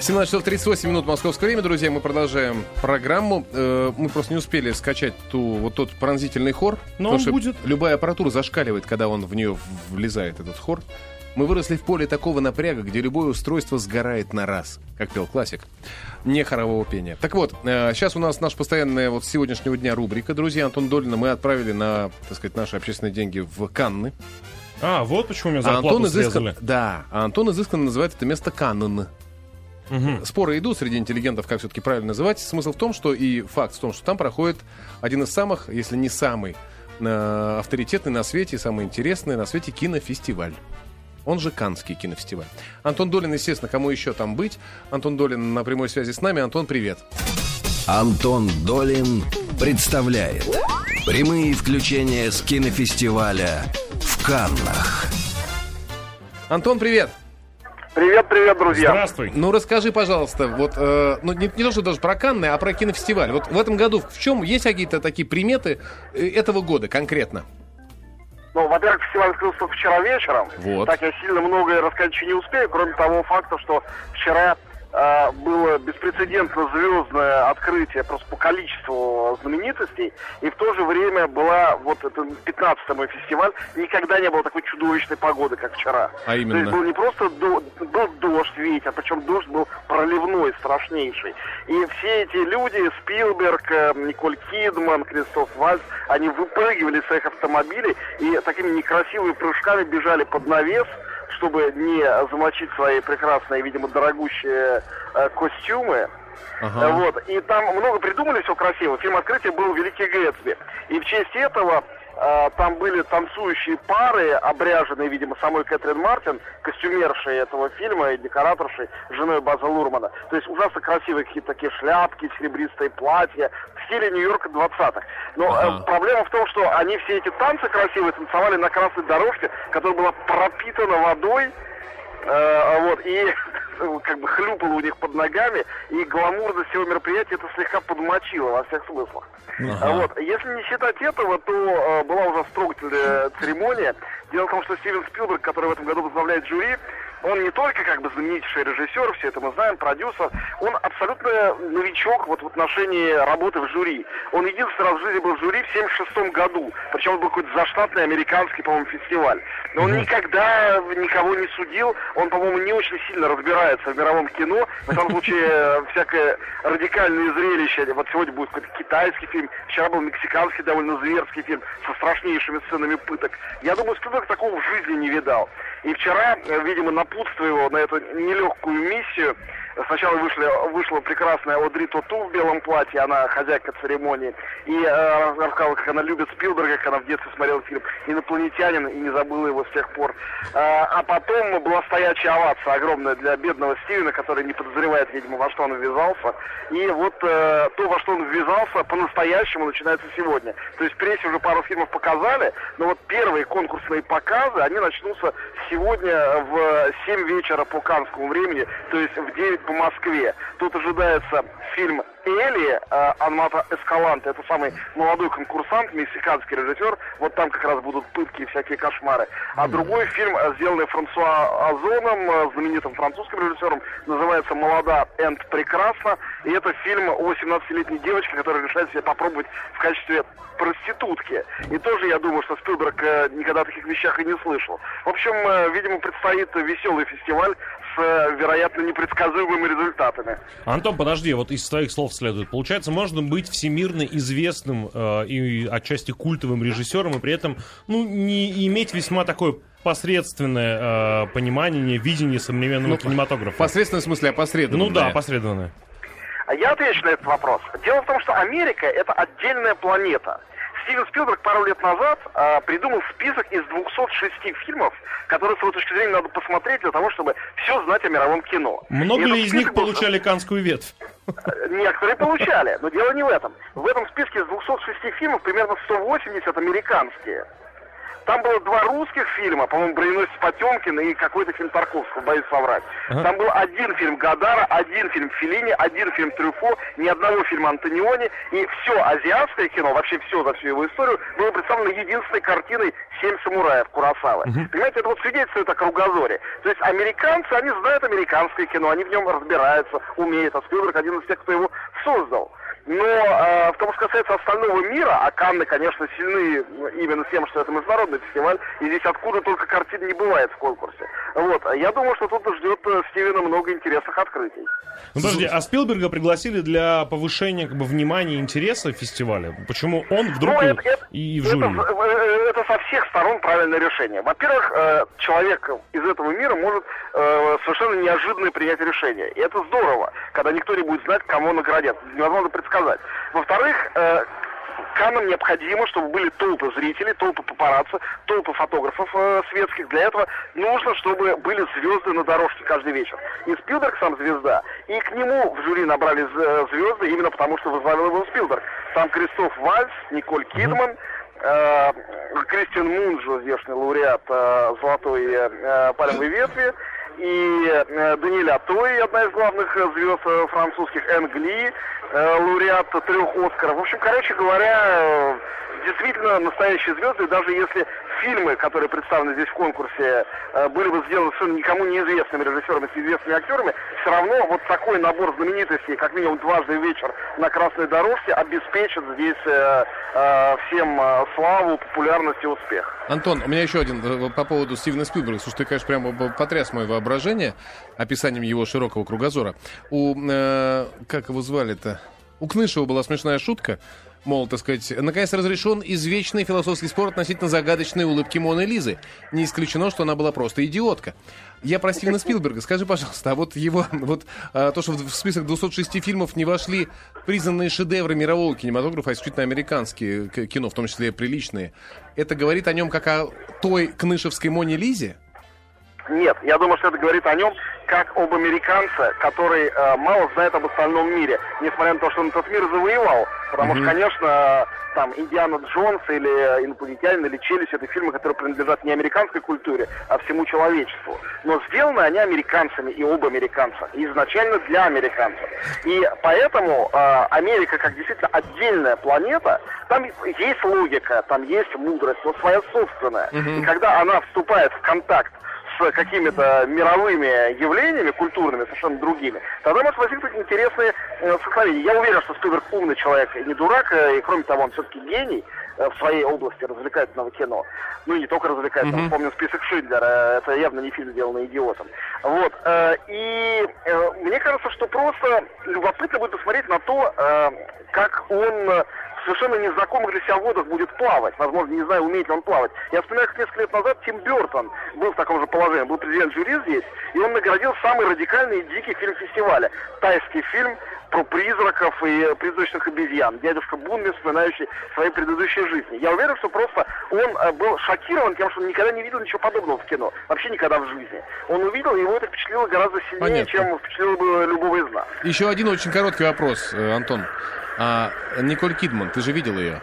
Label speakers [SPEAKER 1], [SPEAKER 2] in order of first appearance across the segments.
[SPEAKER 1] Семнадцать часов 38 минут московское время, друзья. Мы продолжаем программу. Э, Мы просто не успели скачать ту, вот тот пронзительный хор.
[SPEAKER 2] Но
[SPEAKER 1] потому
[SPEAKER 2] он
[SPEAKER 1] что
[SPEAKER 2] будет.
[SPEAKER 1] Любая аппаратура зашкаливает, когда он в нее влезает, этот хор. Мы выросли в поле такого напряга, где любое устройство сгорает на раз, как пел классик. Не хорового пения. Так вот, э, сейчас у нас наша постоянная вот с сегодняшнего дня рубрика. Друзья, Антон Долина мы отправили на, так сказать, наши общественные деньги в Канны.
[SPEAKER 2] А, вот почему меня
[SPEAKER 1] А
[SPEAKER 2] зарплату
[SPEAKER 1] Антон изыскан... Да, а Антон изысканно называет это место Канн.
[SPEAKER 2] Мгм.
[SPEAKER 1] Споры идут среди интеллигентов, как все-таки правильно называть. Смысл в том, что и факт в том, что там проходит один из самых, если не самый э, авторитетный на свете, самый интересный на свете кинофестиваль. Он же Канский кинофестиваль. Антон Долин, естественно, кому еще там быть? Антон Долин на прямой связи с нами. Антон, привет.
[SPEAKER 3] Антон Долин представляет прямые включения с кинофестиваля в Каннах.
[SPEAKER 1] Антон, привет.
[SPEAKER 4] Привет, привет, друзья.
[SPEAKER 2] Здравствуй.
[SPEAKER 1] Ну, расскажи, пожалуйста, вот, э, ну, не, не то, что даже про Канны, а про кинофестиваль. Вот в этом году в чем есть какие-то такие приметы э, этого года конкретно?
[SPEAKER 4] Ну, во-первых, фестиваль открылся вчера вечером.
[SPEAKER 1] Вот.
[SPEAKER 4] Так я сильно многое рассказать еще не успею, кроме того факта, что вчера э, было беспрецедентно звездное открытие просто по количеству знаменитостей, и в то же время была вот это 15-й мой фестиваль, никогда не было такой чудовищной погоды, как вчера.
[SPEAKER 1] А
[SPEAKER 4] То
[SPEAKER 1] именно?
[SPEAKER 4] есть был не просто до- был дождь, ветер, причем дождь был проливной, страшнейший. И все эти люди, Спилберг, э, Николь Кидман, Кристоф Вальц, они выпрыгивали из своих автомобилей и такими некрасивыми прыжками бежали под навес, чтобы не замочить свои прекрасные, видимо, дорогущие э, костюмы.
[SPEAKER 1] Ага.
[SPEAKER 4] Вот. И там много придумали все красиво. Фильм открытия был Великий Гэтсби. И в честь этого там были танцующие пары, обряженные, видимо, самой Кэтрин Мартин, костюмершей этого фильма и декораторшей, женой База Лурмана. То есть ужасно красивые какие-то такие шляпки, серебристые платья в стиле Нью-Йорка 20-х. Но э,
[SPEAKER 1] Ага.
[SPEAKER 4] проблема в том, что они все эти танцы красивые танцевали на красной дорожке, которая была пропитана водой, Э, вот, и как бы хлюпало у них под ногами, и гламурность всего мероприятия это слегка подмочило во всех смыслах. А Вот, если не считать этого, то э, была уже трогательная церемония. Дело в том, что Стивен Спилберг, который в этом году возглавляет жюри, он не только как бы знаменитейший режиссер, все это мы знаем, продюсер, он абсолютно новичок вот в отношении работы в жюри. Он единственный раз в жизни был в жюри в 76 году, причем это был какой-то заштатный американский, по-моему, фестиваль. Но он никогда никого не судил, он, по-моему, не очень сильно разбирается в мировом кино. В этом случае э, всякое радикальное зрелище. Вот сегодня будет какой-то китайский фильм, вчера был мексиканский довольно зверский фильм со страшнейшими сценами пыток. Я думаю, Спилберг такого в жизни не видал. И вчера, э, видимо, напутствуя его на эту нелегкую миссию, Сначала вышли, вышла прекрасная Одри Тоту в белом платье, она хозяйка церемонии, и э, рассказала, как она любит Спилберга, как она в детстве смотрела фильм «Инопланетянин» и не забыла его с тех пор. А, а потом была стоячая овация огромная для бедного Стивена, который не подозревает, видимо, во что он ввязался. И вот э, то, во что он ввязался, по-настоящему начинается сегодня. То есть прессе уже пару фильмов показали, но вот первые конкурсные показы, они начнутся сегодня в 7 вечера по канскому времени, то есть в 9 по Москве. Тут ожидается фильм Эли э, Анмата Эскаланте, это самый молодой конкурсант, мексиканский режиссер, вот там как раз будут пытки и всякие кошмары. А другой фильм, э, сделанный Франсуа Озоном, э, знаменитым французским режиссером, называется «Молода Энд прекрасно», и это фильм о 17-летней девочке, которая решает себя попробовать в качестве проститутки. И тоже я думаю, что Спилберг э, никогда о таких вещах и не слышал. В общем, э, видимо, предстоит веселый фестиваль с, э, вероятно, непредсказуемыми результатами.
[SPEAKER 2] Антон, подожди, вот из твоих слов следует. Получается, можно быть всемирно известным э, и отчасти культовым режиссером, и при этом ну, не иметь весьма такое посредственное э, понимание, видение современного
[SPEAKER 1] Ну,
[SPEAKER 2] кинематографа.
[SPEAKER 1] Посредственном смысле опосредованно.
[SPEAKER 2] Ну да, посредственное.
[SPEAKER 4] А Я отвечу на этот вопрос. Дело в том, что Америка это отдельная планета. Стивен Спилберг пару лет назад а, придумал список из 206 фильмов, которые, с его точки зрения, надо посмотреть для того, чтобы все знать о мировом кино.
[SPEAKER 2] Много
[SPEAKER 4] И
[SPEAKER 2] ли из них
[SPEAKER 4] был-
[SPEAKER 2] получали канскую ветвь?
[SPEAKER 4] Э, Некоторые получали, но дело не в этом. В этом списке из 206 фильмов примерно 180 американские. Там было два русских фильма, по-моему, «Броненосец Потемкин» и какой-то фильм Тарковского, боюсь соврать.
[SPEAKER 2] Ага.
[SPEAKER 4] Там был один фильм Гадара, один фильм Филини, один фильм Трюфо, ни одного фильма Антониони, и все азиатское кино, вообще все за всю его историю, было представлено единственной картиной «Семь самураев» Курасавы. Понимаете, это вот свидетельствует о кругозоре. То есть американцы, они знают американское кино, они в нем разбираются, умеют, а Спилберг один из тех, кто его создал. Но э, в том, что касается остального мира, а Канны, конечно, сильны именно тем, что это международный фестиваль, и здесь откуда только картин не бывает в конкурсе. Вот, я думаю, что тут ждет э, Стивена много интересных открытий.
[SPEAKER 2] Ну, подожди, а Спилберга пригласили для повышения как бы, внимания и интереса фестиваля? Почему он вдруг
[SPEAKER 4] Ну,
[SPEAKER 2] и-
[SPEAKER 4] это, это-
[SPEAKER 2] и в
[SPEAKER 4] это,
[SPEAKER 2] жюри?
[SPEAKER 4] э, это со всех сторон правильное решение. Во-первых, э, человек из этого мира может э, совершенно неожиданно принять решение. И это здорово, когда никто не будет знать, кого наградят. Невозможно предсказать. Во-вторых, э, Канам необходимо, чтобы были толпы зрителей, толпы папарацци, толпы фотографов э, светских. Для этого нужно, чтобы были звезды на дорожке каждый вечер. И Спилберг сам звезда. И к нему в жюри набрали з- звезды именно потому, что возглавил его Спилберг. Там Кристоф Вальц, Николь Кидман, э, Кристиан Мунж, известный лауреат э, «Золотой э, пальмовой ветви», и э, Даниэль Атой, одна из главных э, звезд э, французских, Энн Гли, э, лауреат трех Оскаров. В общем, короче говоря, действительно настоящие звезды, даже если фильмы, которые представлены здесь в конкурсе, э, были бы сделаны совершенно никому неизвестными режиссерами с известными актерами, все равно вот такой набор знаменитостей, как минимум дважды вечер на красной дорожке, обеспечит здесь э, э, всем э, славу, популярность и успех.
[SPEAKER 1] Антон, у меня еще один э, по поводу Стивена Спилберга. Слушай, ты, конечно, прямо потряс мое воображение описанием его широкого кругозора. У, э, как его звали-то? У Кнышева была смешная шутка. Мол, так сказать, наконец разрешен извечный философский спор относительно загадочной улыбки Моны Лизы. Не исключено, что она была просто идиотка. Я про Стивена Спилберга. Скажи, пожалуйста, а вот его, вот а, то, что в в список 206 фильмов не вошли признанные шедевры мирового кинематографа, а исключительно американские кино, в том числе приличные, это говорит о нем как о той кнышевской Моне Лизе?
[SPEAKER 4] Нет, я думаю, что это говорит о нем как об американце, который э, мало знает об остальном мире, несмотря на то, что он этот мир завоевал. Потому что, конечно, там Индиана Джонс или э, Инопланетянин или Челюсть это фильмы, которые принадлежат не американской культуре, а всему человечеству. Но сделаны они американцами и об американцах, и изначально для американцев. И поэтому э, Америка как действительно отдельная планета, там есть логика, там есть мудрость, но своя собственная. И когда она вступает в контакт с какими-то мировыми явлениями, культурными, совершенно другими, тогда может возникнуть интересные э, столкновения. Я уверен, что Спилберг умный человек и не дурак, э, и кроме того, он все-таки гений э, в своей области развлекательного кино. Ну и не только развлекательного, помню список Шиндлера, это явно не фильм, сделанный идиотом. Вот. э, И э, мне кажется, что просто любопытно будет посмотреть на то, э, как он э, совершенно незнакомых для себя водах будет плавать. Возможно, не знаю, умеет ли он плавать. Я вспоминаю, как несколько лет назад Тим Бертон был в таком же положении. Был президент жюри здесь, и он наградил самый радикальный и дикий фильм фестиваля. Тайский фильм про призраков и призрачных обезьян. Дядюшка Бунми, вспоминающий свои предыдущие жизни. Я уверен, что просто он э, был шокирован тем, что он никогда не видел ничего подобного в кино. Вообще никогда в жизни. Он увидел, и его это впечатлило гораздо сильнее,
[SPEAKER 1] Понятно.
[SPEAKER 4] чем впечатлило бы любого из нас.
[SPEAKER 1] Еще один очень короткий вопрос, э, Антон. А, Николь Кидман, ты же видел ее?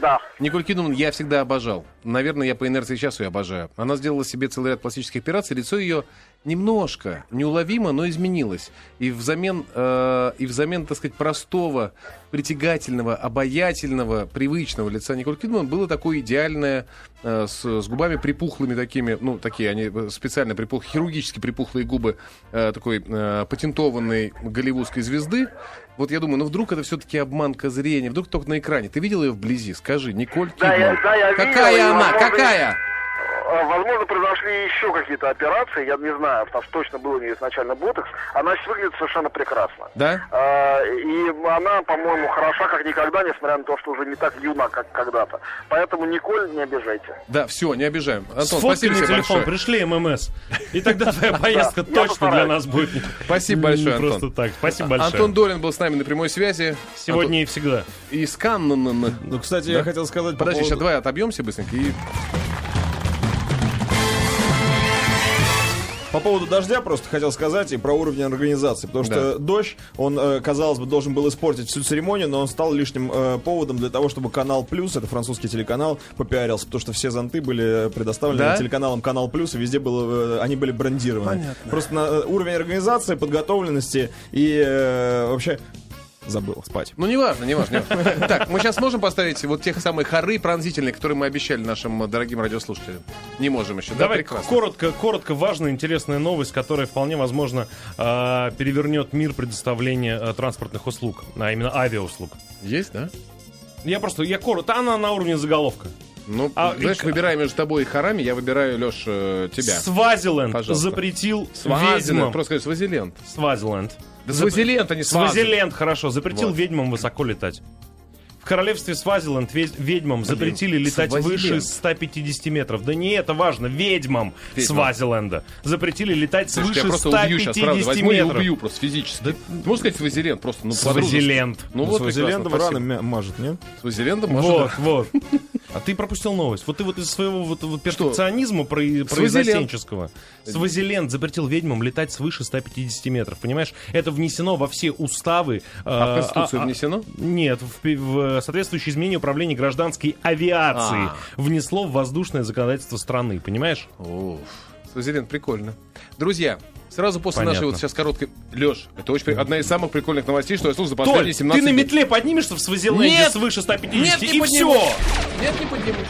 [SPEAKER 4] Да.
[SPEAKER 1] Николь Кидман я всегда обожал. Наверное, я по инерции сейчас ее обожаю. Она сделала себе целый ряд пластических операций. Лицо ее немножко, неуловимо, но изменилось. И взамен, э, и взамен, так сказать, простого, притягательного, обаятельного, привычного лица Николь Кидман было такое идеальное, э, с, с губами припухлыми такими, ну, такие, они э, специально припух, хирургически припухлые губы э, такой э, патентованной голливудской звезды. Вот я думаю, ну вдруг это все-таки обманка зрения, вдруг только на экране. Ты видел ее вблизи? Скажи, Николь
[SPEAKER 4] Да, я-
[SPEAKER 1] Кидман.
[SPEAKER 4] да, я видел,
[SPEAKER 1] Какая
[SPEAKER 4] и,
[SPEAKER 1] она?
[SPEAKER 4] возможно,
[SPEAKER 1] Какая?
[SPEAKER 4] Э, Возможно, произошли еще какие-то операции, я не знаю, потому что точно был у нее изначально ботокс. Она сейчас выглядит совершенно прекрасно.
[SPEAKER 1] Да?
[SPEAKER 4] Э, И она, по-моему, хороша как никогда, несмотря на то, что уже не так юна, как когда-то. Поэтому, Николь, не обижайте.
[SPEAKER 1] Да, все, не обижаем. Антон, спасибо
[SPEAKER 2] на
[SPEAKER 1] тебе
[SPEAKER 2] телефон,
[SPEAKER 1] большое.
[SPEAKER 2] пришли ММС. И тогда твоя поездка точно для нас будет.
[SPEAKER 1] Спасибо
[SPEAKER 2] не
[SPEAKER 1] большое, Антон.
[SPEAKER 2] Просто так. Спасибо большое.
[SPEAKER 1] Антон Долин был с нами на прямой связи.
[SPEAKER 2] Сегодня и всегда.
[SPEAKER 1] Антон- Из Каннана.
[SPEAKER 5] Ну, кстати, я хотел сказать по
[SPEAKER 1] Подожди, сейчас давай отобьемся быстренько и...
[SPEAKER 5] По поводу дождя просто хотел сказать и про уровень организации. Потому что дождь, он, э, казалось бы, должен был испортить всю церемонию, но он стал лишним э, поводом для того, чтобы Канал Плюс, это французский телеканал, попиарился. Потому что все зонты были предоставлены
[SPEAKER 1] Да?
[SPEAKER 5] телеканалом Канал Плюс, и везде было, э, они были брендированы.
[SPEAKER 1] Понятно.
[SPEAKER 5] Просто на, э, уровень организации, подготовленности и э, вообще... Забыл спать.
[SPEAKER 1] Ну, неважно, неважно. неважно. Так, мы сейчас можем поставить вот тех самых хоры пронзительные, которые мы обещали нашим дорогим радиослушателям? Не можем еще, да?
[SPEAKER 2] Давай
[SPEAKER 1] Прекрасно.
[SPEAKER 2] коротко, коротко, важная, интересная новость, которая вполне возможно э, перевернет мир предоставления э, транспортных услуг, а именно авиауслуг.
[SPEAKER 1] Есть, да?
[SPEAKER 2] Я просто, я коротко, она на уровне заголовка.
[SPEAKER 1] Ну,
[SPEAKER 2] А,
[SPEAKER 1] знаешь,
[SPEAKER 2] и-
[SPEAKER 1] выбирая между тобой и хорами, я выбираю, Леш, э, тебя.
[SPEAKER 2] Свазиленд
[SPEAKER 1] Пожалуйста.
[SPEAKER 2] запретил
[SPEAKER 1] Свазиленд,
[SPEAKER 2] ведьмам...
[SPEAKER 1] просто скажи, Свазиленд.
[SPEAKER 2] Свазиленд.
[SPEAKER 1] Да Свазиленд, а не Свазиленд.
[SPEAKER 2] Свазиленд, хорошо, запретил
[SPEAKER 1] Вот.
[SPEAKER 2] ведьмам высоко летать. В королевстве Свазиленд ве- ведьмам запретили летать
[SPEAKER 1] Свазиленд.
[SPEAKER 2] выше 150 метров. Да не это важно, ведьмам
[SPEAKER 1] Ведьмам.
[SPEAKER 2] Свазиленда запретили летать
[SPEAKER 1] Слушай, я
[SPEAKER 2] свыше
[SPEAKER 1] просто
[SPEAKER 2] 150
[SPEAKER 1] убью сейчас, правда. Возьму и
[SPEAKER 2] метров.
[SPEAKER 1] убью просто физически. Ты можешь сказать Свазиленд просто? Ну.
[SPEAKER 2] Свазиленд.
[SPEAKER 1] Ну вот,
[SPEAKER 5] Свазилендом мя- мажет, нет?
[SPEAKER 1] Свазилендом, может,
[SPEAKER 2] Вот,
[SPEAKER 1] да.
[SPEAKER 2] вот. А ты пропустил новость. Вот ты вот из своего вот, вот перфекционизма про,
[SPEAKER 1] Свазиленд.
[SPEAKER 2] произнесенческого. Свазиленд запретил ведьмам летать свыше 150 метров. Понимаешь? Это внесено во все уставы.
[SPEAKER 1] А в
[SPEAKER 2] э,
[SPEAKER 1] Конституцию
[SPEAKER 2] а- а-
[SPEAKER 1] внесено?
[SPEAKER 2] Нет, в, в соответствующее изменение управления гражданской авиации
[SPEAKER 1] А.
[SPEAKER 2] внесло в воздушное законодательство страны. Понимаешь?
[SPEAKER 1] О, Свазиленд, прикольно. Друзья, сразу после
[SPEAKER 2] Понятно.
[SPEAKER 1] нашей вот сейчас короткой... Леш, это очень одна из самых прикольных новостей, что я слушал за последние
[SPEAKER 2] Толь,
[SPEAKER 1] 17
[SPEAKER 2] ты на метле поднимешься в Свазиленде свыше 150
[SPEAKER 1] Нет, не
[SPEAKER 2] и
[SPEAKER 1] поднимусь.
[SPEAKER 2] все.
[SPEAKER 1] Нет, не поднимусь.